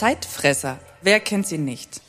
Zeitfresser. Wer kennt sie nicht?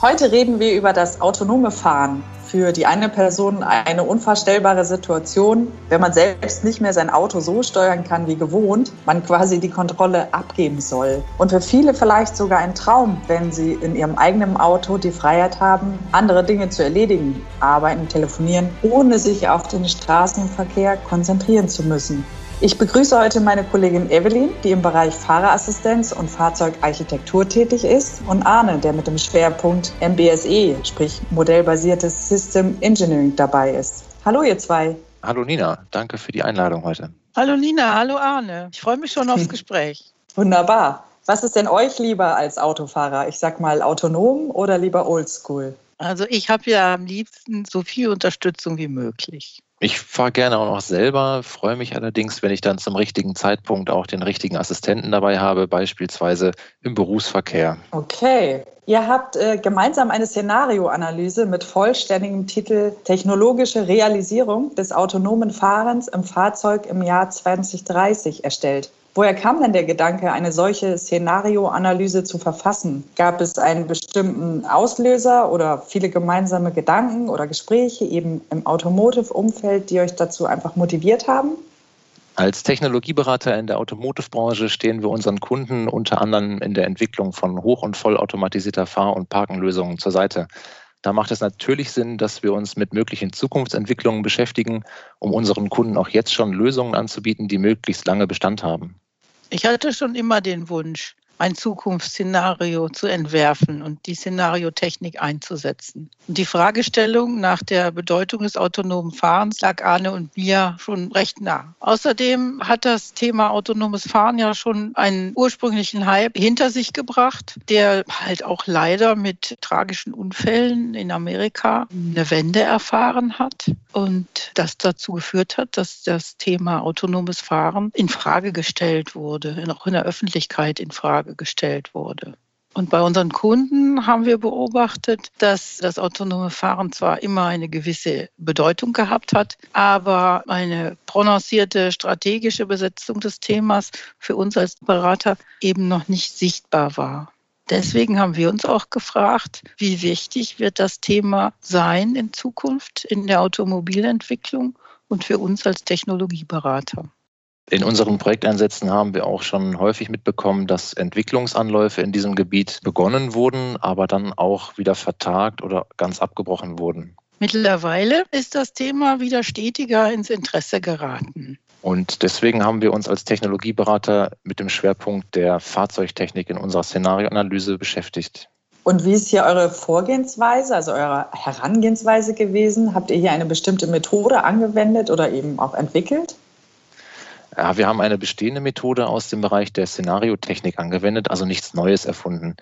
Heute reden wir über das autonome Fahren. Für die eine Person eine unvorstellbare Situation, wenn man selbst nicht mehr sein Auto so steuern kann wie gewohnt, man quasi die Kontrolle abgeben soll. Und für viele vielleicht sogar ein Traum, wenn sie in ihrem eigenen Auto die Freiheit haben, andere Dinge zu erledigen, arbeiten, telefonieren, ohne sich auf den Straßenverkehr konzentrieren zu müssen. Ich begrüße heute meine Kollegin Evelyn, die im Bereich Fahrerassistenz und Fahrzeugarchitektur tätig ist, und Arne, der mit dem Schwerpunkt MBSE, sprich modellbasiertes System Engineering, dabei ist. Hallo, ihr zwei. Hallo Nina, danke für die Einladung heute. Hallo Nina, hallo Arne. Ich freue mich schon aufs Gespräch. Wunderbar. Was ist denn euch lieber als Autofahrer? Ich sag mal autonom oder lieber oldschool? Also ich habe ja am liebsten so viel Unterstützung wie möglich. Ich fahre gerne auch noch selber, freue mich allerdings, wenn ich dann zum richtigen Zeitpunkt auch den richtigen Assistenten dabei habe, beispielsweise im Berufsverkehr. Okay. Ihr habt äh, gemeinsam eine Szenarioanalyse mit vollständigem Titel Technologische Realisierung des autonomen Fahrens im Fahrzeug im Jahr 2030 erstellt. Woher kam denn der Gedanke, eine solche Szenarioanalyse zu verfassen? Gab es einen bestimmten Auslöser oder viele gemeinsame Gedanken oder Gespräche eben im Automotive-Umfeld, die euch dazu einfach motiviert haben? Als Technologieberater in der Automotive-Branche stehen wir unseren Kunden unter anderem in der Entwicklung von hoch- und vollautomatisierter Fahr- und Parkenlösungen zur Seite. Da macht es natürlich Sinn, dass wir uns mit möglichen Zukunftsentwicklungen beschäftigen, um unseren Kunden auch jetzt schon Lösungen anzubieten, die möglichst lange Bestand haben. Ich hatte schon immer den Wunsch, ein Zukunftsszenario zu entwerfen und die Szenariotechnik einzusetzen. Und die Fragestellung nach der Bedeutung des autonomen Fahrens lag Arne und mir schon recht nah. Außerdem hat das Thema autonomes Fahren ja schon einen ursprünglichen Hype hinter sich gebracht, der halt auch leider mit tragischen Unfällen in Amerika eine Wende erfahren hat und das dazu geführt hat, dass das Thema autonomes Fahren in Frage gestellt wurde, auch in der Öffentlichkeit in Frage Frage gestellt wurde. Und bei unseren Kunden haben wir beobachtet, dass das autonome Fahren zwar immer eine gewisse Bedeutung gehabt hat, aber eine prononcierte strategische Besetzung des Themas für uns als Berater eben noch nicht sichtbar war. Deswegen haben wir uns auch gefragt, wie wichtig wird das Thema sein in Zukunft in der Automobilentwicklung und für uns als Technologieberater. In unseren Projekteinsätzen haben wir auch schon häufig mitbekommen, dass Entwicklungsanläufe in diesem Gebiet begonnen wurden, aber dann auch wieder vertagt oder ganz abgebrochen wurden. Mittlerweile ist das Thema wieder stetiger ins Interesse geraten. Und deswegen haben wir uns als Technologieberater mit dem Schwerpunkt der Fahrzeugtechnik in unserer Szenarioanalyse beschäftigt. Und wie ist hier eure Vorgehensweise, also eure Herangehensweise gewesen? Habt ihr hier eine bestimmte Methode angewendet oder eben auch entwickelt? Ja, wir haben eine bestehende Methode aus dem Bereich der Szenariotechnik angewendet, also nichts Neues erfunden.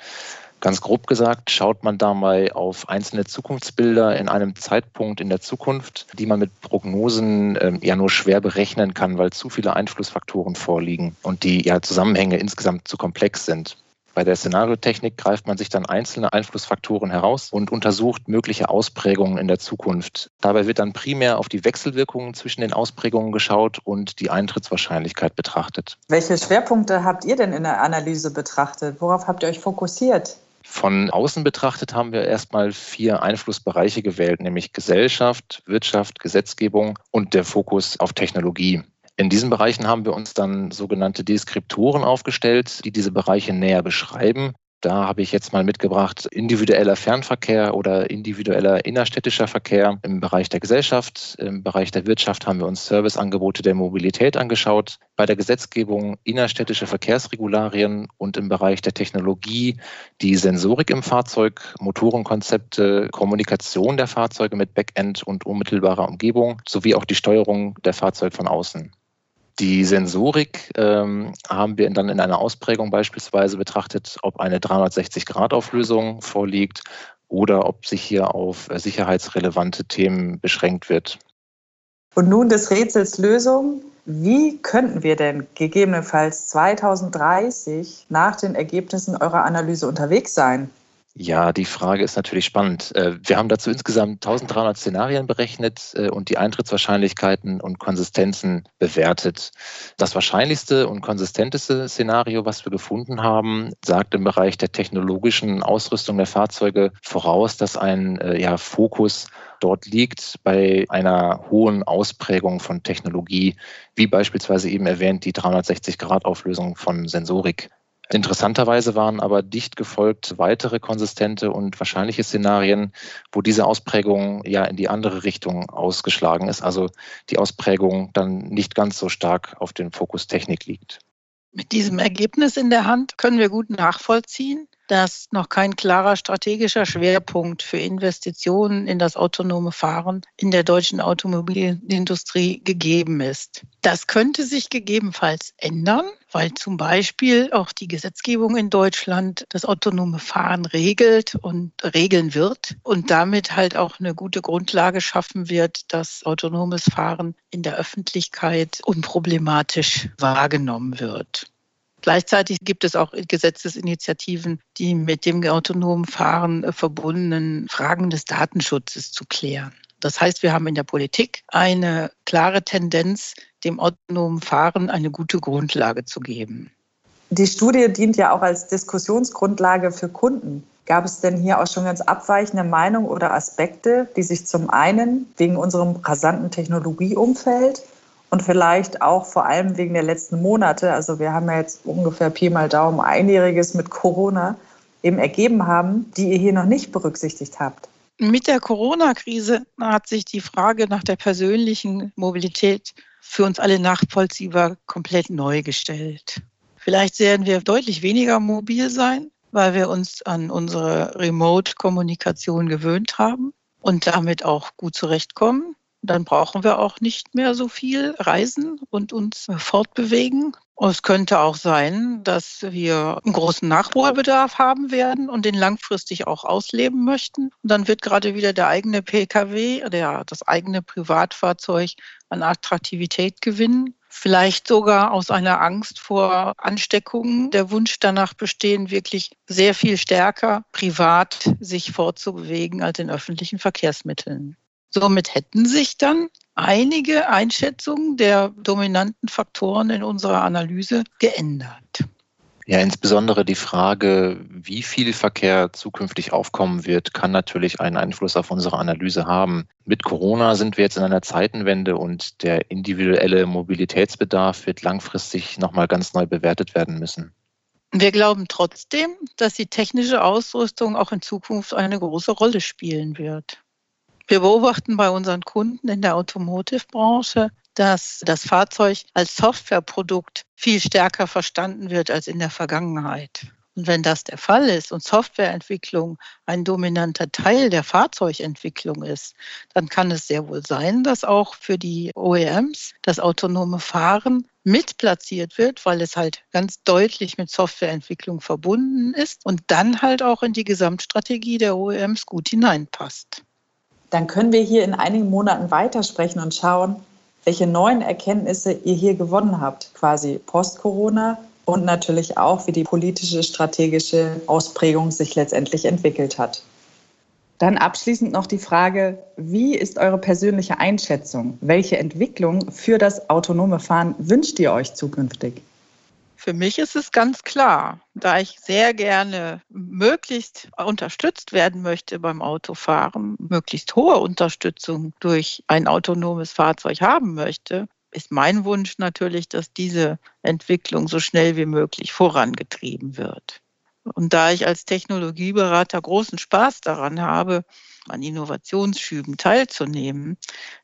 Ganz grob gesagt schaut man dabei auf einzelne Zukunftsbilder in einem Zeitpunkt in der Zukunft, die man mit Prognosen ähm, ja nur schwer berechnen kann, weil zu viele Einflussfaktoren vorliegen und die ja, Zusammenhänge insgesamt zu komplex sind. Bei der Szenariotechnik greift man sich dann einzelne Einflussfaktoren heraus und untersucht mögliche Ausprägungen in der Zukunft. Dabei wird dann primär auf die Wechselwirkungen zwischen den Ausprägungen geschaut und die Eintrittswahrscheinlichkeit betrachtet. Welche Schwerpunkte habt ihr denn in der Analyse betrachtet? Worauf habt ihr euch fokussiert? Von außen betrachtet haben wir erstmal vier Einflussbereiche gewählt, nämlich Gesellschaft, Wirtschaft, Gesetzgebung und der Fokus auf Technologie. In diesen Bereichen haben wir uns dann sogenannte Deskriptoren aufgestellt, die diese Bereiche näher beschreiben. Da habe ich jetzt mal mitgebracht individueller Fernverkehr oder individueller innerstädtischer Verkehr im Bereich der Gesellschaft. Im Bereich der Wirtschaft haben wir uns Serviceangebote der Mobilität angeschaut. Bei der Gesetzgebung innerstädtische Verkehrsregularien und im Bereich der Technologie die Sensorik im Fahrzeug, Motorenkonzepte, Kommunikation der Fahrzeuge mit Backend und unmittelbarer Umgebung sowie auch die Steuerung der Fahrzeuge von außen. Die Sensorik ähm, haben wir dann in einer Ausprägung beispielsweise betrachtet, ob eine 360-Grad-Auflösung vorliegt oder ob sich hier auf äh, sicherheitsrelevante Themen beschränkt wird. Und nun des Rätsels Lösung. Wie könnten wir denn gegebenenfalls 2030 nach den Ergebnissen eurer Analyse unterwegs sein? Ja, die Frage ist natürlich spannend. Äh, wir haben dazu insgesamt 1300 Szenarien berechnet äh, und die Eintrittswahrscheinlichkeiten und Konsistenzen bewertet. Das wahrscheinlichste und konsistenteste Szenario, was wir gefunden haben, sagt im Bereich der technologischen Ausrüstung der Fahrzeuge voraus, dass ein äh, ja, Fokus dort liegt bei einer hohen Ausprägung von Technologie, wie beispielsweise eben erwähnt die 360-Grad-Auflösung von Sensorik. Interessanterweise waren aber dicht gefolgt weitere konsistente und wahrscheinliche Szenarien, wo diese Ausprägung ja in die andere Richtung ausgeschlagen ist, also die Ausprägung dann nicht ganz so stark auf den Fokus Technik liegt. Mit diesem Ergebnis in der Hand können wir gut nachvollziehen, dass noch kein klarer strategischer Schwerpunkt für Investitionen in das autonome Fahren in der deutschen Automobilindustrie gegeben ist. Das könnte sich gegebenenfalls ändern, weil zum Beispiel auch die Gesetzgebung in Deutschland das autonome Fahren regelt und regeln wird und damit halt auch eine gute Grundlage schaffen wird, dass autonomes Fahren in der Öffentlichkeit unproblematisch wahrgenommen wird. Gleichzeitig gibt es auch Gesetzesinitiativen, die mit dem autonomen Fahren äh, verbundenen Fragen des Datenschutzes zu klären. Das heißt, wir haben in der Politik eine klare Tendenz, dem autonomen Fahren eine gute Grundlage zu geben. Die Studie dient ja auch als Diskussionsgrundlage für Kunden. Gab es denn hier auch schon ganz abweichende Meinungen oder Aspekte, die sich zum einen wegen unserem rasanten Technologieumfeld und vielleicht auch vor allem wegen der letzten Monate, also wir haben ja jetzt ungefähr Pi mal Daumen einjähriges mit Corona, eben ergeben haben, die ihr hier noch nicht berücksichtigt habt? Mit der Corona-Krise hat sich die Frage nach der persönlichen Mobilität für uns alle nachvollziehbar komplett neu gestellt. Vielleicht werden wir deutlich weniger mobil sein, weil wir uns an unsere Remote-Kommunikation gewöhnt haben und damit auch gut zurechtkommen. Dann brauchen wir auch nicht mehr so viel reisen und uns fortbewegen. Es könnte auch sein, dass wir einen großen Nachholbedarf haben werden und den langfristig auch ausleben möchten. Und dann wird gerade wieder der eigene Pkw, der, das eigene Privatfahrzeug an Attraktivität gewinnen. Vielleicht sogar aus einer Angst vor Ansteckungen der Wunsch danach bestehen, wirklich sehr viel stärker privat sich fortzubewegen als in öffentlichen Verkehrsmitteln. Somit hätten sich dann einige Einschätzungen der dominanten Faktoren in unserer Analyse geändert. Ja, insbesondere die Frage, wie viel Verkehr zukünftig aufkommen wird, kann natürlich einen Einfluss auf unsere Analyse haben. Mit Corona sind wir jetzt in einer Zeitenwende und der individuelle Mobilitätsbedarf wird langfristig nochmal ganz neu bewertet werden müssen. Wir glauben trotzdem, dass die technische Ausrüstung auch in Zukunft eine große Rolle spielen wird. Wir beobachten bei unseren Kunden in der Automotive-Branche, dass das Fahrzeug als Softwareprodukt viel stärker verstanden wird als in der Vergangenheit. Und wenn das der Fall ist und Softwareentwicklung ein dominanter Teil der Fahrzeugentwicklung ist, dann kann es sehr wohl sein, dass auch für die OEMs das autonome Fahren mitplatziert wird, weil es halt ganz deutlich mit Softwareentwicklung verbunden ist und dann halt auch in die Gesamtstrategie der OEMs gut hineinpasst dann können wir hier in einigen Monaten weitersprechen und schauen, welche neuen Erkenntnisse ihr hier gewonnen habt, quasi post-Corona und natürlich auch, wie die politische, strategische Ausprägung sich letztendlich entwickelt hat. Dann abschließend noch die Frage, wie ist eure persönliche Einschätzung? Welche Entwicklung für das autonome Fahren wünscht ihr euch zukünftig? Für mich ist es ganz klar, da ich sehr gerne möglichst unterstützt werden möchte beim Autofahren, möglichst hohe Unterstützung durch ein autonomes Fahrzeug haben möchte, ist mein Wunsch natürlich, dass diese Entwicklung so schnell wie möglich vorangetrieben wird. Und da ich als Technologieberater großen Spaß daran habe, an Innovationsschüben teilzunehmen,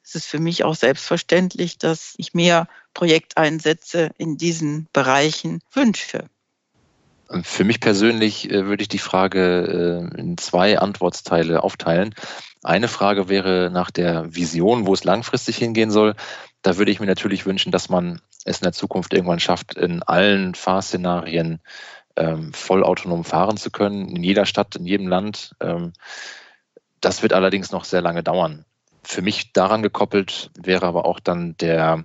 ist es für mich auch selbstverständlich, dass ich mehr Projekteinsätze in diesen Bereichen wünsche. Für mich persönlich äh, würde ich die Frage äh, in zwei Antwortsteile aufteilen. Eine Frage wäre nach der Vision, wo es langfristig hingehen soll. Da würde ich mir natürlich wünschen, dass man es in der Zukunft irgendwann schafft, in allen Fahrszenarien ähm, vollautonom fahren zu können, in jeder Stadt, in jedem Land. Ähm, das wird allerdings noch sehr lange dauern. Für mich daran gekoppelt wäre aber auch dann der,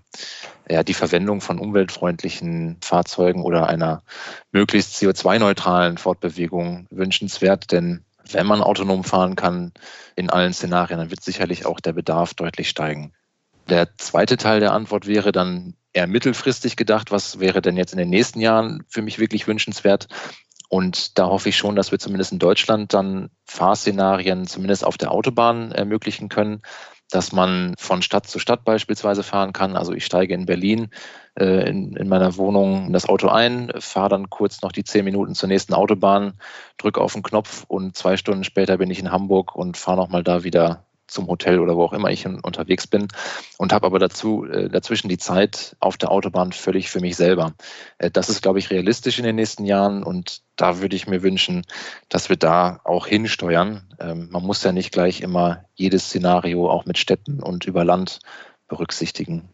ja, die Verwendung von umweltfreundlichen Fahrzeugen oder einer möglichst CO2-neutralen Fortbewegung wünschenswert, denn wenn man autonom fahren kann in allen Szenarien, dann wird sicherlich auch der Bedarf deutlich steigen. Der zweite Teil der Antwort wäre dann eher mittelfristig gedacht. Was wäre denn jetzt in den nächsten Jahren für mich wirklich wünschenswert? Und da hoffe ich schon, dass wir zumindest in Deutschland dann Fahrszenarien zumindest auf der Autobahn ermöglichen können, dass man von Stadt zu Stadt beispielsweise fahren kann. Also ich steige in Berlin äh, in, in meiner Wohnung in das Auto ein, fahre dann kurz noch die zehn Minuten zur nächsten Autobahn, drücke auf den Knopf und zwei Stunden später bin ich in Hamburg und fahre nochmal da wieder zum Hotel oder wo auch immer ich unterwegs bin und habe aber dazu äh, dazwischen die Zeit auf der Autobahn völlig für mich selber. Äh, das ist, glaube ich, realistisch in den nächsten Jahren und da würde ich mir wünschen, dass wir da auch hinsteuern. Ähm, man muss ja nicht gleich immer jedes Szenario auch mit Städten und über Land berücksichtigen.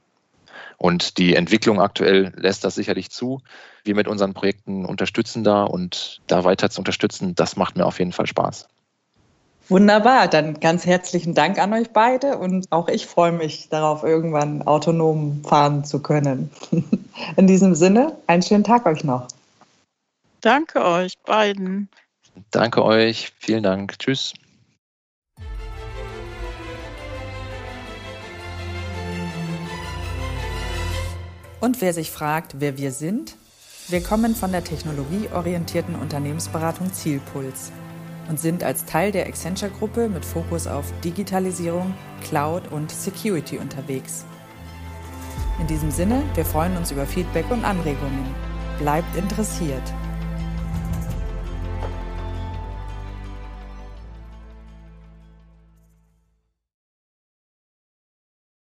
Und die Entwicklung aktuell lässt das sicherlich zu. Wir mit unseren Projekten unterstützen da und da weiter zu unterstützen, das macht mir auf jeden Fall Spaß. Wunderbar, dann ganz herzlichen Dank an euch beide und auch ich freue mich darauf, irgendwann autonom fahren zu können. In diesem Sinne, einen schönen Tag euch noch. Danke euch beiden. Danke euch, vielen Dank. Tschüss. Und wer sich fragt, wer wir sind, wir kommen von der technologieorientierten Unternehmensberatung Zielpuls und sind als Teil der Accenture-Gruppe mit Fokus auf Digitalisierung, Cloud und Security unterwegs. In diesem Sinne, wir freuen uns über Feedback und Anregungen. Bleibt interessiert.